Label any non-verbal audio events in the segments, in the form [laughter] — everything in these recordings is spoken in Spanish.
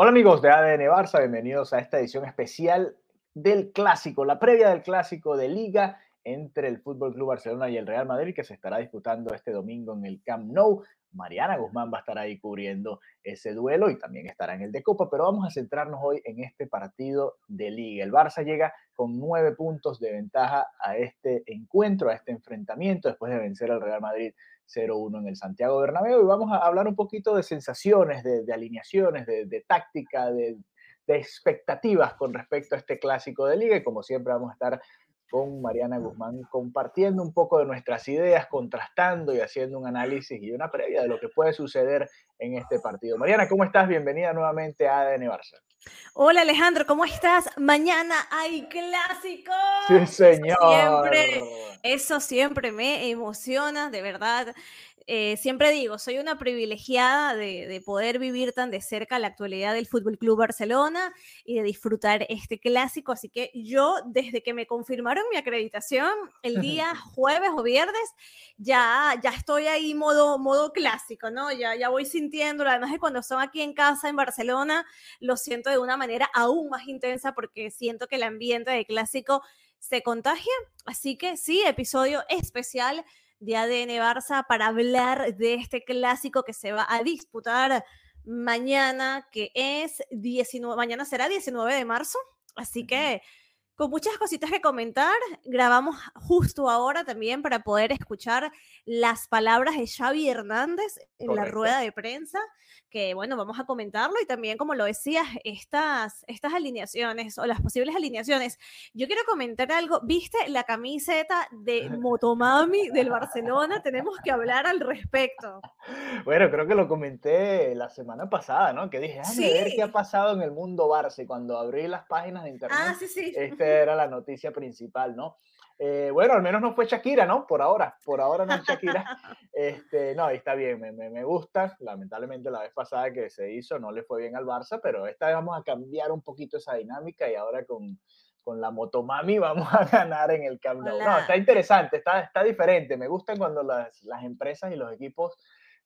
Hola amigos de ADN Barça, bienvenidos a esta edición especial del clásico, la previa del clásico de liga entre el Fútbol Club Barcelona y el Real Madrid que se estará disputando este domingo en el Camp Nou. Mariana Guzmán va a estar ahí cubriendo ese duelo y también estará en el de Copa, pero vamos a centrarnos hoy en este partido de liga. El Barça llega con nueve puntos de ventaja a este encuentro, a este enfrentamiento, después de vencer al Real Madrid 0-1 en el Santiago Bernabéu. Y vamos a hablar un poquito de sensaciones, de, alineaciones, de, táctica, de, expectativas con respecto a este clásico de liga. Y como siempre vamos a estar con Mariana Guzmán compartiendo un poco de nuestras ideas, contrastando y haciendo un análisis y una previa de lo que puede suceder en este partido. Mariana, ¿cómo estás? Bienvenida nuevamente a ADN Barça. Hola Alejandro, ¿cómo estás? Mañana hay clásico. Sí, señor. Eso siempre, eso siempre me emociona, de verdad. Eh, siempre digo, soy una privilegiada de, de, poder vivir tan de cerca la actualidad del Fútbol Club Barcelona y de disfrutar este clásico. Así que yo, desde que me confirmaron mi acreditación el día jueves o viernes, ya, ya estoy ahí modo, modo clásico, ¿no? Ya, ya voy sintiéndolo. Además de cuando son aquí en casa en Barcelona, lo siento de una manera aún más intensa porque siento que el ambiente de clásico se contagia. Así que sí, episodio especial de ADN Barça para hablar de este clásico que se va a disputar mañana, que es 19, mañana será 19 de marzo, así que con muchas cositas que comentar, grabamos justo ahora también para poder escuchar las palabras de Xavi Hernández en Correcto. la rueda de prensa, que bueno, vamos a comentarlo y también, como lo decías, estas, estas alineaciones o las posibles alineaciones. Yo quiero comentar algo, ¿viste la camiseta de [laughs] Motomami del Barcelona? Tenemos que hablar al respecto. Bueno, creo que lo comenté la semana pasada, ¿no? Que dije, ¿Sí? ver qué ha pasado en el mundo Barça y cuando abrí las páginas de internet. Ah, sí, sí. Este era la noticia principal, ¿no? Eh, bueno, al menos no fue Shakira, ¿no? Por ahora, por ahora no es Shakira. [laughs] Este, no, está bien, me, me, me, gusta. Lamentablemente la vez pasada que se hizo no le fue bien al Barça, pero esta vez vamos a cambiar un poquito esa dinámica y ahora con, con la Motomami [laughs] vamos a ganar en el Camp Nou. No, está interesante, está, está diferente. Me gusta cuando las, las empresas y los equipos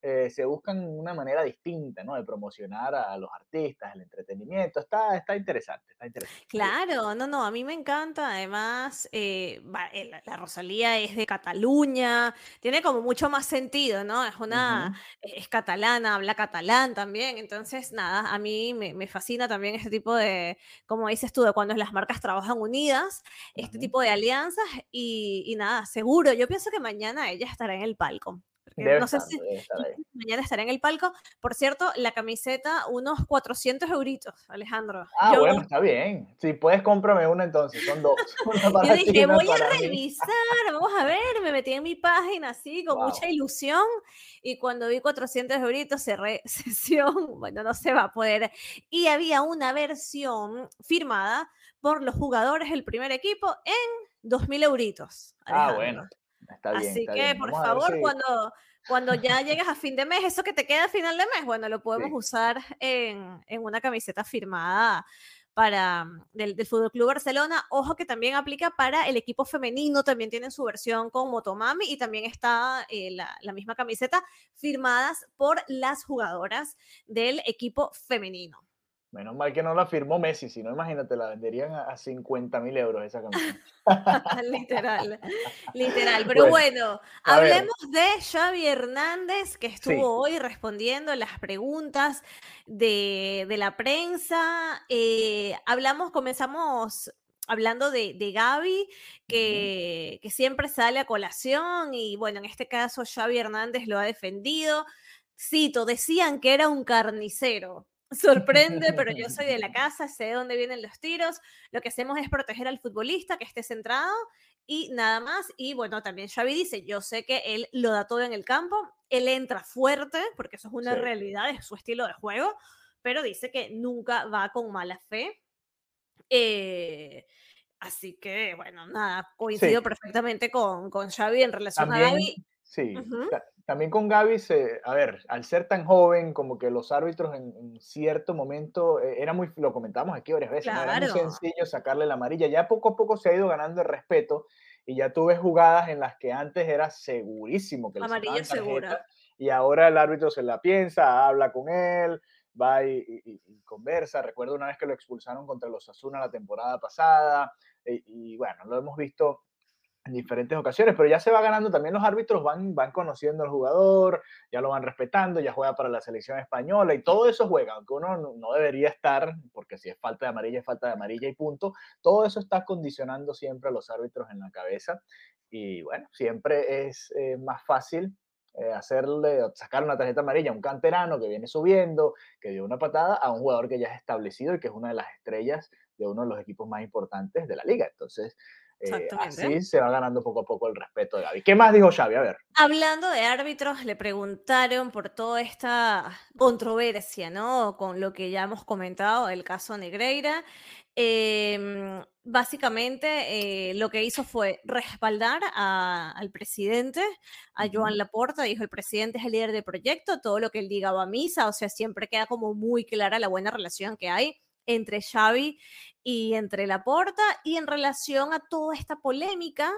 eh, se buscan una manera distinta, ¿no? De promocionar a los artistas, el entretenimiento. Está, está interesante, está interesante. Claro, no, no, a mí me encanta. Además, eh, la, la, Rosalía es de Cataluña, tiene como mucho más sentido, ¿no? Es una, uh -huh. es catalana, habla catalán también. Entonces, nada, a mí me, me, fascina también este tipo de, como dices tú, de cuando las marcas trabajan unidas, este uh -huh. tipo de alianzas. Y, y nada, seguro, yo pienso que mañana ella estará en el palco. Debe no sé si mañana estará en el palco. Por cierto, la camiseta, unos 400 euritos, Alejandro. Ah, Yo- bueno, está bien. Si puedes, cómprame una entonces. Son dos. [laughs] Yo dije, voy a mí. revisar, vamos a ver, me metí en mi página así, con Wow. mucha ilusión, y cuando vi 400 euritos cerré [laughs] sesión, bueno, no se va a poder. Y había una versión firmada por los jugadores del primer equipo en 2.000 euritos. Ah, Alejandro. bueno. Está bien. Así está que, bien. por favor, si- cuando, cuando ya llegues a fin de mes, eso que te queda a final de mes, bueno, lo podemos Sí. usar en, en una camiseta firmada para del, del Fútbol Club Barcelona. Ojo que también aplica para el equipo femenino, también tienen su versión con Motomami y también está eh, la, la misma camiseta firmadas por las jugadoras del equipo femenino. Menos mal que no la firmó Messi, si no, imagínate, la venderían a, a 50 mil euros esa camiseta. [laughs] literal, literal. Pero Bueno, hablemos de Xavi Hernández, que estuvo Sí. hoy respondiendo las preguntas de, de la prensa. Eh, hablamos, comenzamos hablando de, de Gaby, que, que siempre sale a colación y bueno, en este caso Xavi Hernández lo ha defendido. cito, decían que era un carnicero. Sorprende, pero yo soy de la casa, sé de dónde vienen los tiros. Lo que hacemos es proteger al futbolista, que esté centrado y nada más. Y bueno, también Xavi dice, yo sé que él lo da todo en el campo, él entra fuerte, porque eso es una realidad, es su estilo de juego, pero dice que nunca va con mala fe. Eh, así que, bueno, nada, coincido perfectamente con, con Xavi en relación a Gaby. Sí, también con Gaby, se, a ver, al ser tan joven, como que los árbitros en, cierto momento, eh, era muy, lo comentamos aquí varias veces, era muy sencillo sacarle la amarilla. Ya poco a poco se ha ido ganando el respeto y ya tuve jugadas en las que antes era segurísimo que le Amarilla segura. Y ahora el árbitro se la piensa, habla con él, va y, conversa. Recuerdo una vez que lo expulsaron contra los Asuna la temporada pasada y, bueno, lo hemos visto en diferentes ocasiones, pero ya se va ganando, también los árbitros van, van conociendo al jugador, ya lo van respetando, ya juega para la selección española y todo eso juega, aunque uno no debería estar, porque si es falta de amarilla, es falta de amarilla y punto, todo eso está condicionando siempre a los árbitros en la cabeza y bueno, siempre es eh, más fácil eh, hacerle, sacar una tarjeta amarilla a un canterano que viene subiendo, que dio una patada, a un jugador que ya es establecido y que es una de las estrellas de uno de los equipos más importantes de la liga. Entonces, eh, así se va ganando poco a poco el respeto de Gaby. ¿Qué más dijo Xavi? A ver. Hablando de árbitros, le preguntaron por toda esta controversia, ¿no? Con lo que ya hemos comentado, el caso Negreira. Em, básicamente eh, lo que hizo fue respaldar al presidente, a Joan Laporta, dijo el presidente es el líder del proyecto, todo lo que él diga va a misa, o sea, siempre queda como muy clara la buena relación que hay entre Xavi y entre Laporta y en relación a toda esta polémica,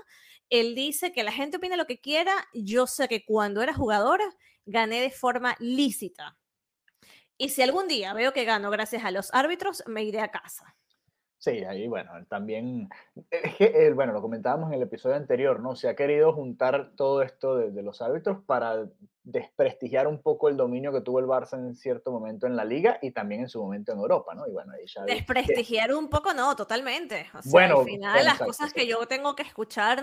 él dice que la gente opina lo que quiera, yo sé que cuando era jugador gané de forma lícita. Y si algún día veo que gano gracias a los árbitros, me iré a casa. Sí, ahí bueno, también, es que, bueno, lo comentábamos en el episodio anterior, ¿no? Se ha querido juntar todo esto de, los árbitros para desprestigiar un poco el dominio que tuvo el Barça en cierto momento en la liga y también en su momento en Europa, ¿no? Y bueno, ahí ya Desprestigiar un poco, no, totalmente. O sea, bueno, al final las cosas que yo tengo que escuchar,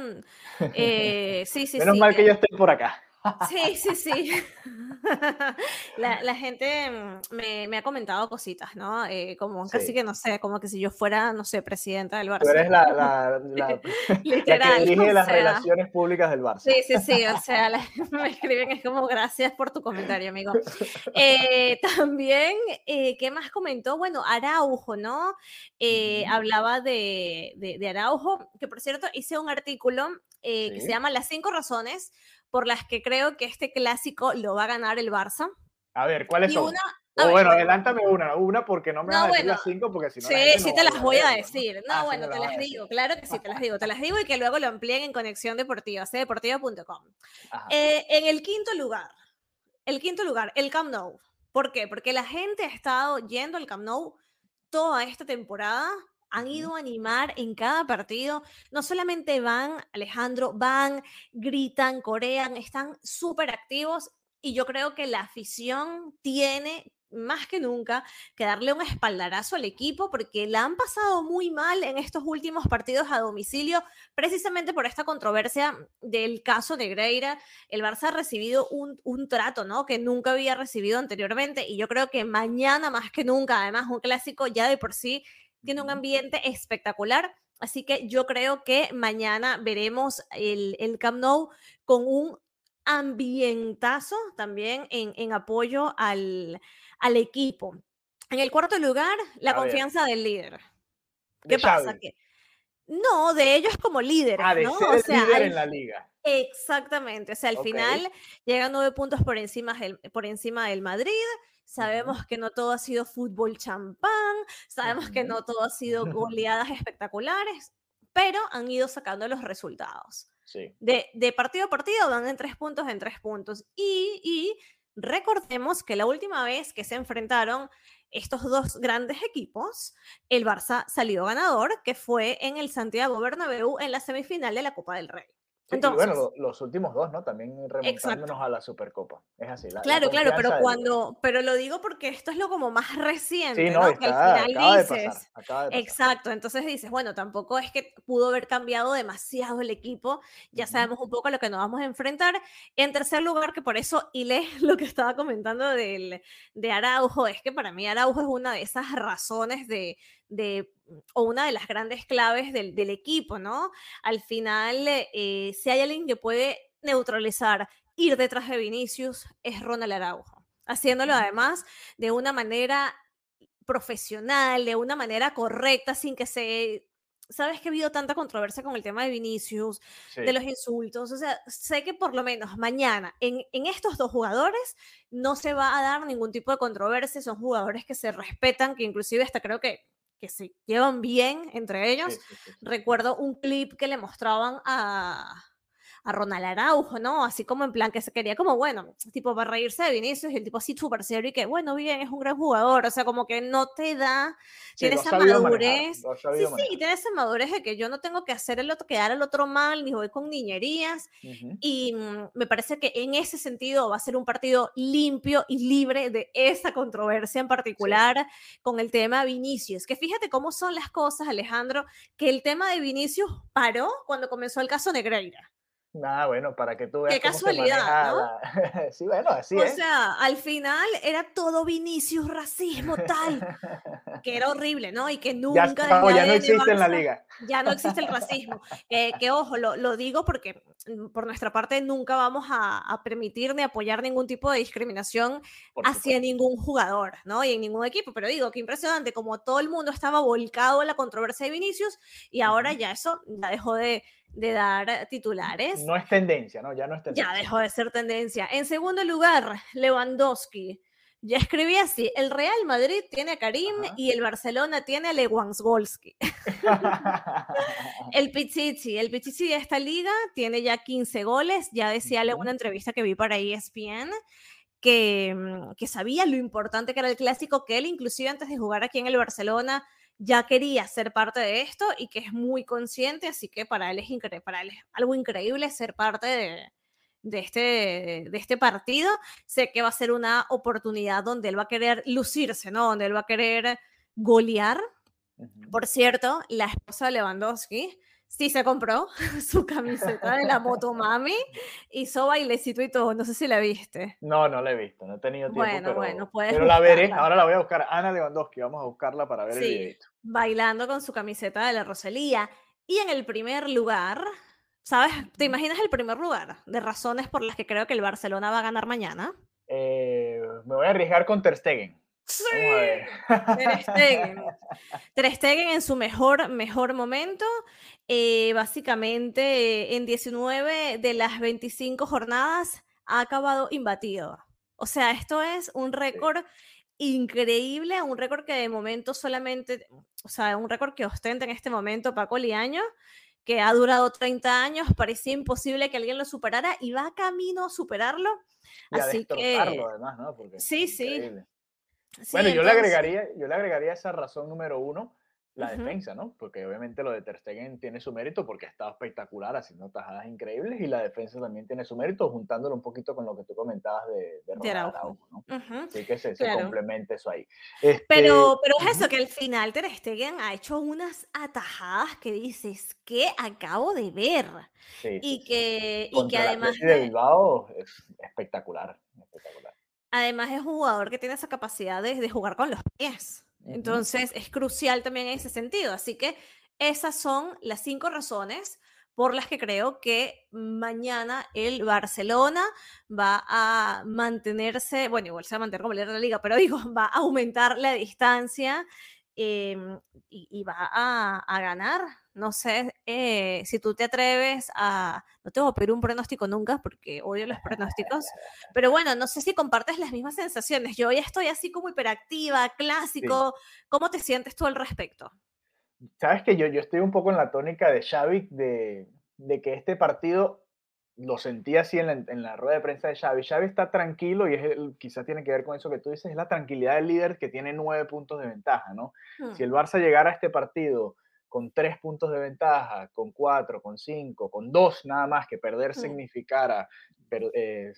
eh, sí, sí, Menos mal que yo estoy por acá. Sí, sí, sí. [laughs] [laughs] La, gente mm, me, ha comentado cositas, ¿no? Eh, como casi que no sé, como que si yo fuera, no sé, presidenta del Barça. Tú eres [laughs] la, la, que dirige las relaciones públicas del Barça. Sí, sí, sí. O sea, me escriben, es como gracias por tu comentario, amigo. Eh, también, eh, ¿qué más comentó? Bueno, Araujo, ¿no? hablaba de, de, Araujo, que por cierto hice un artículo que se llama Las cinco razones por las que creo que este clásico lo va a ganar el Barça. A ver, ¿cuáles son? bueno, adelántame una, una porque no me vas a decir las cinco porque si no. Sí, sí te las voy a decir. No, ah, bueno, te las digo, claro que sí, te las digo, te las digo y que luego lo amplíen en Conexión Deportiva, cdeportiva.com. Eh, en el quinto lugar, el quinto lugar, el Camp Nou. ¿Por qué? Porque la gente ha estado yendo al Camp Nou toda esta temporada han ido a animar en cada partido. No solamente van, Alejandro, van, gritan, corean, están súper activos y yo creo que la afición tiene más que nunca que darle un espaldarazo al equipo porque la han pasado muy mal en estos últimos partidos a domicilio, precisamente por esta controversia del caso Negreira. El Barça ha recibido un, un, trato ¿no? que nunca había recibido anteriormente y yo creo que mañana más que nunca, además un clásico ya de por sí tiene un ambiente espectacular. Así que yo creo que mañana veremos el, el Camp Nou con un ambientazo también en, apoyo al, equipo. En el cuarto lugar, la confianza del líder. ¿Qué pasa? Que, no, de ellos como líderes, ah, ¿no? o sea, líder en la liga. Exactamente. O sea, al final llegan nueve puntos por encima del, por encima del Madrid. Sabemos que no todo ha sido fútbol champán, sabemos que no todo ha sido [laughs] goleadas espectaculares, pero han ido sacando los resultados. De, partido a partido van en tres puntos en tres puntos. Y, recordemos que la última vez que se enfrentaron estos dos grandes equipos, el Barça salió ganador, que fue en el Santiago Bernabéu en la semifinal de la Copa del Rey. Bueno, los últimos dos, ¿no? También remontándonos a la Supercopa. Es así. claro, claro, pero cuando, pero lo digo porque esto es lo como más reciente, sí, no, que al final dices. Exacto, entonces dices, bueno, tampoco es que pudo haber cambiado demasiado el equipo, ya sabemos un poco a lo que nos vamos a enfrentar. En tercer lugar, que por eso y le [laughs] lo que estaba comentando del, de Araujo, es que para mí Araujo es una de esas razones de, de o una de las grandes claves del, del equipo, ¿no? Al final, eh, si hay alguien que puede neutralizar, ir detrás de Vinicius, es Ronald Araujo, haciéndolo además de una manera profesional, de una manera correcta, sin que se sabes que ha habido tanta controversia con el tema de Vinicius, de los insultos, o sea, sé que por lo menos mañana en, en, estos dos jugadores no se va a dar ningún tipo de controversia, son jugadores que se respetan, que inclusive hasta creo que que se llevan bien entre ellos. Recuerdo un clip que le mostraban a, a Ronald Araujo, ¿no? Así como en plan que se quería como, bueno, tipo para reírse de Vinicius y el tipo así súper serio y que, bueno, bien, es un gran jugador, o sea, como que no te da, tiene esa madurez. Sí, sí, tiene esa madurez de que yo no tengo que hacer el otro, quedar el otro mal, ni voy con niñerías. Y mm, me parece que en ese sentido va a ser un partido limpio y libre de esa controversia en particular con el tema Vinicius. Que fíjate cómo son las cosas, Alejandro, que el tema de Vinicius paró cuando comenzó el caso Negreira. Ah, bueno, para que tú veas. Qué casualidad, ¿no? [laughs] sí, bueno, así o es. O sea, al final era todo Vinicius, racismo, tal. [laughs] que era horrible, ¿no? Y que nunca. Ya, ya no existe en la liga. Ya no [laughs] existe el racismo. que, ojo, lo, lo, digo porque mm, por nuestra parte nunca vamos a, a, permitir ni apoyar ningún tipo de discriminación hacia ningún jugador, ¿no? Y en ningún equipo. Pero digo, qué impresionante, como todo el mundo estaba volcado en la controversia de Vinicius y ahora ya eso ya dejó de de dar titulares. No es tendencia, ¿no? Ya no es tendencia. Ya dejó de ser tendencia. En segundo lugar, Lewandowski. Ya escribí así, el Real Madrid tiene a Karim y el Barcelona tiene a Lewandowski. [laughs] el Pichichi, el Pichichi de esta liga tiene ya 15 goles, ya decía en una entrevista que vi para ESPN que, mm, que sabía lo importante que era el clásico, que él inclusive antes de jugar aquí en el Barcelona ya quería ser parte de esto y que es muy consciente, así que para él es, para él algo increíble ser parte de, de, este, de este partido. Sé que va a ser una oportunidad donde él va a querer lucirse, ¿no? Donde él va a querer golear. Por cierto, la esposa de Lewandowski Sí, se compró [laughs] su camiseta de la Motomami, hizo [laughs] bailecito y todo. No sé si la viste. No, no la he visto, no he tenido tiempo. Bueno, pero, bueno, puedes. Pero la veré, ahora la voy a buscar. Ana Lewandowski, vamos a buscarla para ver el videito. Bailando con su camiseta de la Rosalía. Y en el primer lugar, ¿sabes? ¿Te imaginas el primer lugar de razones por las que creo que el Barcelona va a ganar mañana? Eh, me voy a arriesgar con Ter Stegen. Sí. Ter Stegen. [laughs] Ter Stegen en su mejor, mejor momento. Eh, básicamente, en 19 de las 25 jornadas ha acabado imbatido. O sea, esto es un récord increíble, un récord que de momento solamente, o sea, un récord que ostenta en este momento Paco Liaño, que ha durado 30 años, parecía imposible que alguien lo superara y va camino a superarlo. Así que además, ¿no? sí, sí, bueno, yo, le agregaría, yo le agregaría esa razón número uno, la defensa, ¿no? Porque obviamente lo de Ter Stegen tiene su mérito porque ha estado espectacular haciendo tajadas increíbles y la defensa también tiene su mérito juntándolo un poquito con lo que tú comentabas de, de, Araujo, ¿no? Así que se, complementa eso ahí. Este, pero, pero es eso, que al final Ter Stegen ha hecho unas atajadas que dices, que acabo de ver? y, Que, y que además... de Bilbao es espectacular, espectacular. Además es un jugador que tiene esa capacidad de, jugar con los pies. Entonces es crucial también en ese sentido. Así que esas son las cinco razones por las que creo que mañana el Barcelona va a mantenerse, bueno, igual se va a mantener como líder de la liga, pero digo, [laughs] va a aumentar la distancia em, y, va a, ganar. No sé eh, si tú te atreves a, no tengo que pedir un pronóstico nunca porque odio los pronósticos, [laughs] pero bueno, no sé si compartes las mismas sensaciones. Yo ya estoy así como hiperactiva, clásico. ¿Cómo te sientes tú al respecto? Sabes que yo, yo estoy un poco en la tónica de Xavi de, de que este partido lo sentí así en la, en la, rueda de prensa de Xavi. Xavi está tranquilo y es quizás tiene que ver con eso que tú dices, es la tranquilidad del líder que tiene nueve puntos de ventaja, ¿no? Si hmm. el Barça llegara a este partido con tres puntos de ventaja, con cuatro, con cinco, con dos nada más, que perder significara eh,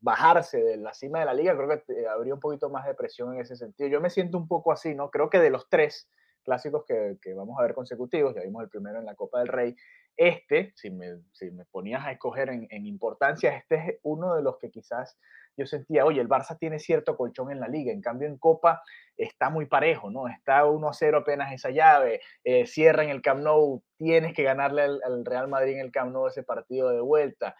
bajarse de la cima de la liga, creo que habría un poquito más de presión en ese sentido. Yo me siento un poco así, ¿no? Creo que de los tres clásicos que, vamos a ver consecutivos, ya vimos el primero en la Copa del Rey, este, si me, si me ponías a escoger en, importancia, este es uno de los que quizás yo sentía, oye, el Barça tiene cierto colchón en la liga, en cambio en Copa está muy parejo, ¿no? Está 1-0 apenas esa llave, eh, cierra en el Camp Nou, tienes que ganarle al, al, Real Madrid en el Camp Nou ese partido de vuelta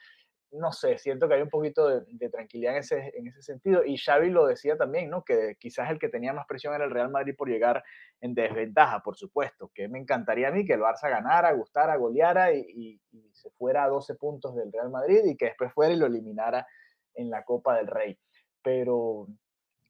no sé, siento que hay un poquito de, tranquilidad en ese, en ese sentido. Y Xavi lo decía también, ¿no? Que quizás el que tenía más presión era el Real Madrid por llegar en desventaja, por supuesto. Que me encantaría a mí que el Barça ganara, gustara, goleara y, se fuera a 12 puntos del Real Madrid y que después fuera y lo eliminara en la Copa del Rey. Pero,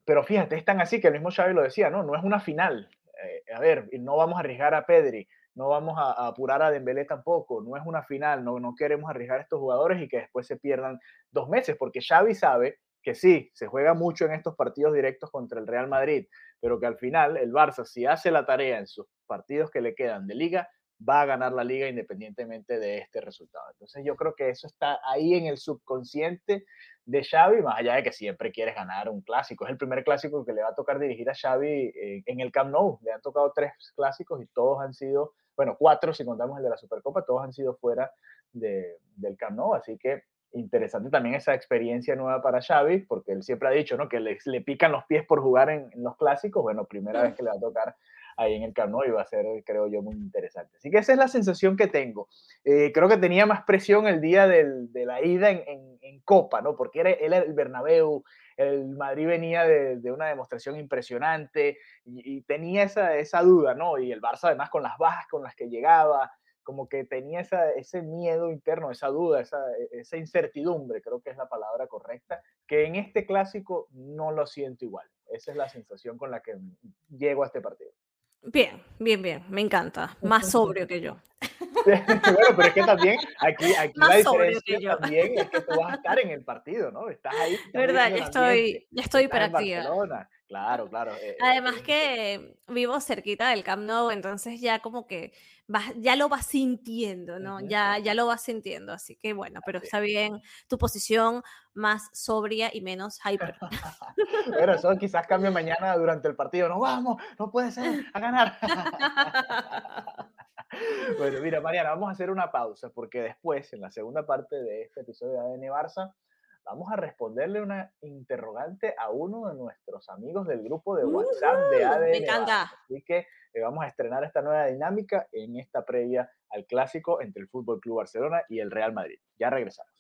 pero fíjate, es tan así que el mismo Xavi lo decía, ¿no? No es una final. Eh, a ver, no vamos a arriesgar a Pedri no vamos a, apurar a Dembélé tampoco, no es una final, no, no queremos arriesgar a estos jugadores y que después se pierdan dos meses, porque Xavi sabe que sí, se juega mucho en estos partidos directos contra el Real Madrid, pero que al final el Barça, si hace la tarea en sus partidos que le quedan de liga, va a ganar la liga independientemente de este resultado. Entonces yo creo que eso está ahí en el subconsciente de Xavi, más allá de que siempre quieres ganar un clásico. Es el primer clásico que le va a tocar dirigir a Xavi eh, en el Camp Nou. Le han tocado tres clásicos y todos han sido, bueno, cuatro si contamos el de la Supercopa, todos han sido fuera de, del Camp Nou. Así que interesante también esa experiencia nueva para Xavi, porque él siempre ha dicho, ¿no? Que le, le pican los pies por jugar en, en los clásicos. Bueno, primera vez que le va a tocar ahí en el Camp Nou y va a ser, creo yo, muy interesante. Así que esa es la sensación que tengo. Eh, creo que tenía más presión el día del, de la ida en, en, en, Copa, ¿no? Porque era, era el Bernabéu, el Madrid venía de, una demostración impresionante y, tenía esa, esa duda, ¿no? Y el Barça además con las bajas con las que llegaba, como que tenía esa, ese miedo interno, esa duda, esa, esa incertidumbre, creo que es la palabra correcta, que en este clásico no lo siento igual. Esa es la sensación con la que llego a este partido. Bien, bien, bien, me encanta. Más [laughs] sobrio que yo. bueno, pero es que también aquí, aquí la diferencia también es que tú vas a estar en el partido, ¿no? Estás ahí. [laughs] Verdad, ya estoy, ya estoy hiperactiva. Claro, claro. Eh, Además eh, que vivo cerquita del Camp Nou, entonces ya como que vas, ya lo vas sintiendo, ¿no? Ya, ya lo vas sintiendo, así que bueno, pero está bien tu posición más sobria y menos hyper. [laughs] pero eso quizás cambie mañana durante el partido. No vamos, no puede ser, [laughs] a ganar. [laughs] bueno, mira, Mariana, vamos a hacer una pausa porque después, en la segunda parte de este episodio de ADN Barça, vamos a responderle una interrogante a uno de nuestros amigos del grupo de WhatsApp de ADN. Me encanta. Así que eh, vamos a estrenar esta nueva dinámica en esta previa al clásico entre el Fútbol Club Barcelona y el Real Madrid. Ya regresamos.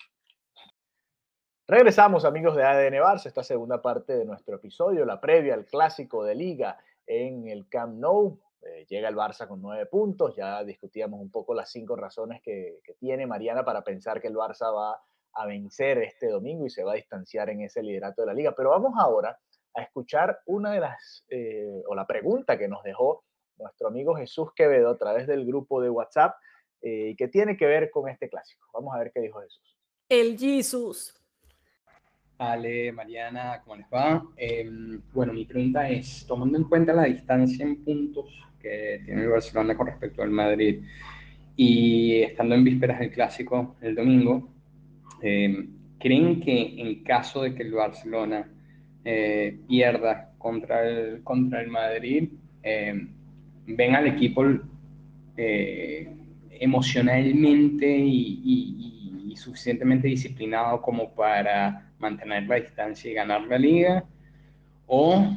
Regresamos, amigos de ADN Barça, esta segunda parte de nuestro episodio, la previa al clásico de Liga en el Camp Nou. Eh, llega el Barça con nueve puntos. Ya discutíamos un poco las cinco razones que, que tiene Mariana para pensar que el Barça va a vencer este domingo y se va a distanciar en ese liderato de la liga. Pero vamos ahora a escuchar una de las, eh, o la pregunta que nos dejó nuestro amigo Jesús Quevedo a través del grupo de WhatsApp, eh, que tiene que ver con este clásico. Vamos a ver qué dijo Jesús. El Jesús. Ale, Mariana, ¿cómo les va? Em, bueno, mi pregunta es, tomando en cuenta la distancia en puntos que tiene el Barcelona con respecto al Madrid y estando en vísperas del clásico el domingo, eh, ¿creen que en caso de que el Barcelona eh, pierda contra el, contra el Madrid, eh, ven al equipo emocionalmente y, suficientemente disciplinado como para mantener la distancia y ganar la liga? ¿O,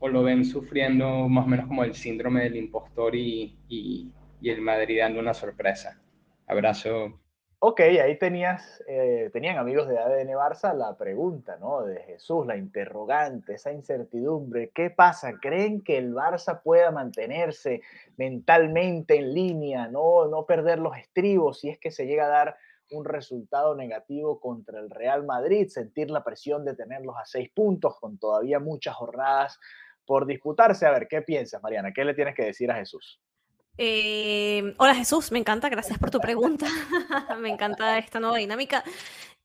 o lo ven sufriendo más o menos como el síndrome del impostor y, y el Madrid dando una sorpresa? Abrazo. Ok, ahí tenías, eh, tenían amigos de ADN Barça la pregunta, ¿no? De Jesús, la interrogante, esa incertidumbre. ¿Qué pasa? ¿Creen que el Barça pueda mantenerse mentalmente en línea, no, no perder los estribos si es que se llega a dar un resultado negativo contra el Real Madrid, sentir la presión de tenerlos a seis puntos con todavía muchas jornadas por disputarse? A ver, ¿qué piensas, Mariana? ¿Qué le tienes que decir a Jesús? Eh, hola Jesús, me encanta, gracias por tu pregunta. [laughs] me encanta esta nueva dinámica.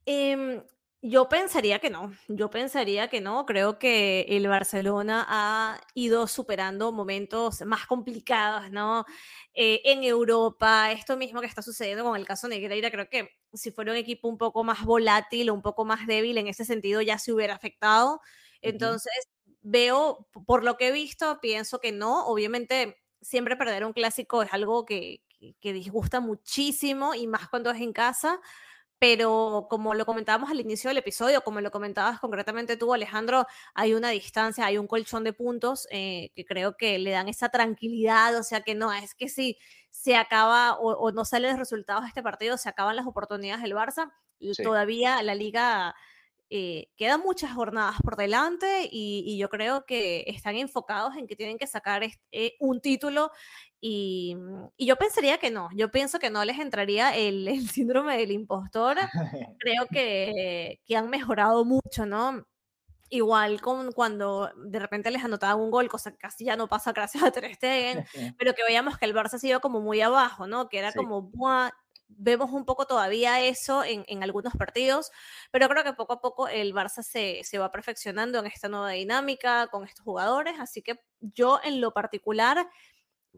Eh, Yo pensaría que no, yo pensaría que no. Creo que el Barcelona ha ido superando momentos más complicados, ¿no? Eh, en Europa, esto mismo que está sucediendo con el caso Negreira, creo que si fuera un equipo un poco más volátil o un poco más débil en ese sentido ya se hubiera afectado. Entonces, veo, por lo que he visto, pienso que no. Obviamente, siempre perder un clásico es algo que, que disgusta muchísimo y más cuando es en casa pero como lo comentábamos al inicio del episodio, como lo comentabas concretamente tú, Alejandro, hay una distancia, hay un colchón de puntos eh, que creo que le dan esa tranquilidad, o sea que no, es que si se acaba o, no salen los resultados de este partido, se acaban las oportunidades del Barça, y todavía la liga eh, quedan muchas jornadas por delante y, yo creo que están enfocados en que tienen que sacar eh, un título y, yo pensaría que no, yo pienso que no les entraría el, [laughs] síndrome del impostor, [laughs] creo que, que, han mejorado mucho, ¿no? Igual con cuando de repente les anotaban un gol, cosa que casi ya no pasa [laughs] gracias a Ter Stegen, pero que veíamos que el Barça ha sido como muy abajo, ¿no? Que era como, Buah, vemos un poco todavía eso en, en, algunos partidos, pero creo que poco a poco el Barça se, se, va perfeccionando en esta nueva dinámica con estos jugadores, así que yo en lo particular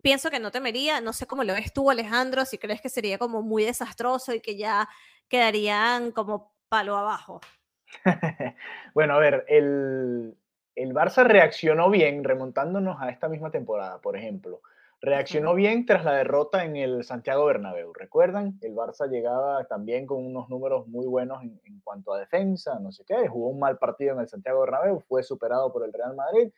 pienso que no temería, no sé cómo lo ves tú Alejandro, si crees que sería como muy desastroso y que ya quedarían como palo abajo. [laughs] bueno, a ver, el, el Barça reaccionó bien remontándonos a esta misma temporada, por ejemplo Reaccionó bien tras la derrota en el Santiago Bernabéu. ¿Recuerdan? El Barça llegaba también con unos números muy buenos en, cuanto a defensa, no sé qué. Jugó un mal partido en el Santiago Bernabéu, fue superado por el Real Madrid.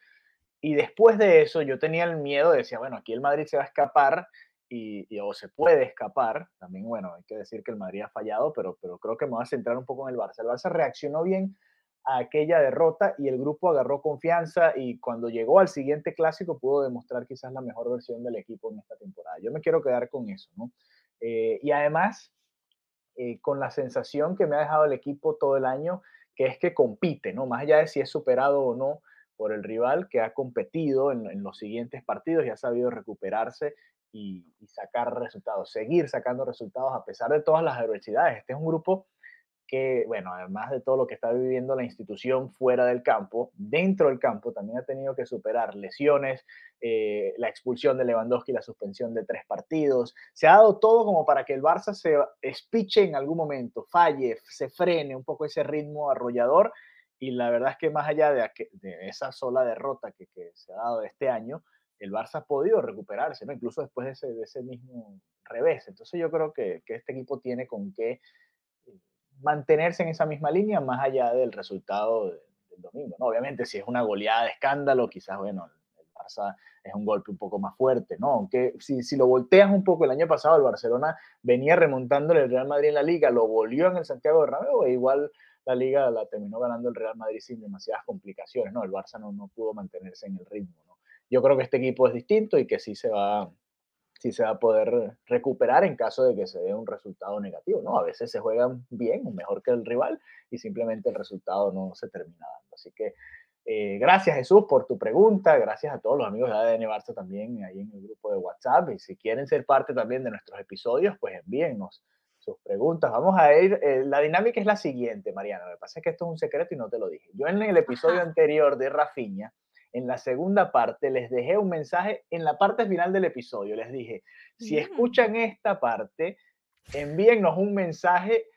Y después de eso yo tenía el miedo, decía, bueno, aquí el Madrid se va a escapar y, o se puede escapar. También, bueno, hay que decir que el Madrid ha fallado, pero, pero creo que me voy a centrar un poco en el Barça. El Barça reaccionó bien aquella derrota y el grupo agarró confianza y cuando llegó al siguiente clásico pudo demostrar quizás la mejor versión del equipo en esta temporada. Yo me quiero quedar con eso, ¿no? Eh, y además, eh, con la sensación que me ha dejado el equipo todo el año, que es que compite, ¿no? Más allá de si es superado o no por el rival, que ha competido en, los siguientes partidos y ha sabido recuperarse y sacar resultados, seguir sacando resultados a pesar de todas las adversidades. Este es un grupo que, bueno, además de todo lo que está viviendo la institución fuera del campo, dentro del campo también ha tenido que superar lesiones, eh, la expulsión de Lewandowski, la suspensión de tres partidos. Se ha dado todo como para que el Barça se espiche en algún momento, falle, se frene un poco ese ritmo arrollador. Y la verdad es que más allá de, esa sola derrota que, se ha dado este año, el Barça ha podido recuperarse, ¿no? incluso después de ese, mismo revés. Entonces yo creo que, que este equipo tiene con qué mantenerse en esa misma línea más allá del resultado del, domingo. ¿no? Obviamente, si es una goleada de escándalo, quizás, bueno, el Barça es un golpe un poco más fuerte, ¿no? Aunque si, si lo volteas un poco, el año pasado el Barcelona venía remontando el Real Madrid en la liga, lo volvió en el Santiago Bernabéu e igual la liga la terminó ganando el Real Madrid sin demasiadas complicaciones, ¿no? El Barça no, no pudo mantenerse en el ritmo, ¿no? Yo creo que este equipo es distinto y que sí se va, si se va a poder recuperar en caso de que se dé un resultado negativo, ¿no? A veces se juegan bien o mejor que el rival y simplemente el resultado no se termina dando. Así que eh, gracias Jesús por tu pregunta, gracias a todos los amigos de ADN Barça también ahí en el grupo de WhatsApp y si quieren ser parte también de nuestros episodios, pues envíennos sus preguntas. Vamos a ir, eh, la dinámica es la siguiente, Mariana, lo que pasa es que esto es un secreto y no te lo dije. Yo en el episodio anterior de Rafiña, en la segunda parte les dejé un mensaje en la parte final del episodio. Les dije, si escuchan esta parte, envíennos un mensaje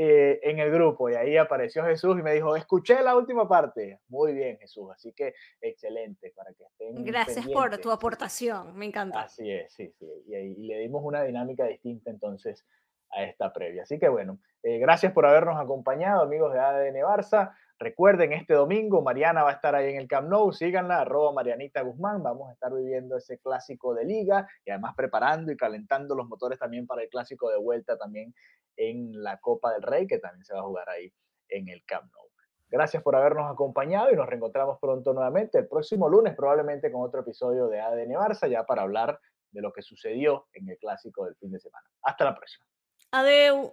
eh, en el grupo. Y ahí apareció Jesús y me dijo, escuché la última parte. Muy bien, Jesús. Así que excelente para que estén. Gracias por tu aportación, me encanta. Así es, sí, sí. Y, y, le dimos una dinámica distinta entonces a esta previa. Así que bueno, eh, gracias por habernos acompañado, amigos de ADN Barça. Recuerden, este domingo Mariana va a estar ahí en el Camp Nou, síganla, arroba Marianita Guzmán, vamos a estar viviendo ese clásico de liga y además preparando y calentando los motores también para el clásico de vuelta también en la Copa del Rey, que también se va a jugar ahí en el Camp Nou. Gracias por habernos acompañado y nos reencontramos pronto nuevamente el próximo lunes, probablemente con otro episodio de ADN Barça, ya para hablar de lo que sucedió en el clásico del fin de semana. Hasta la próxima. Adeu.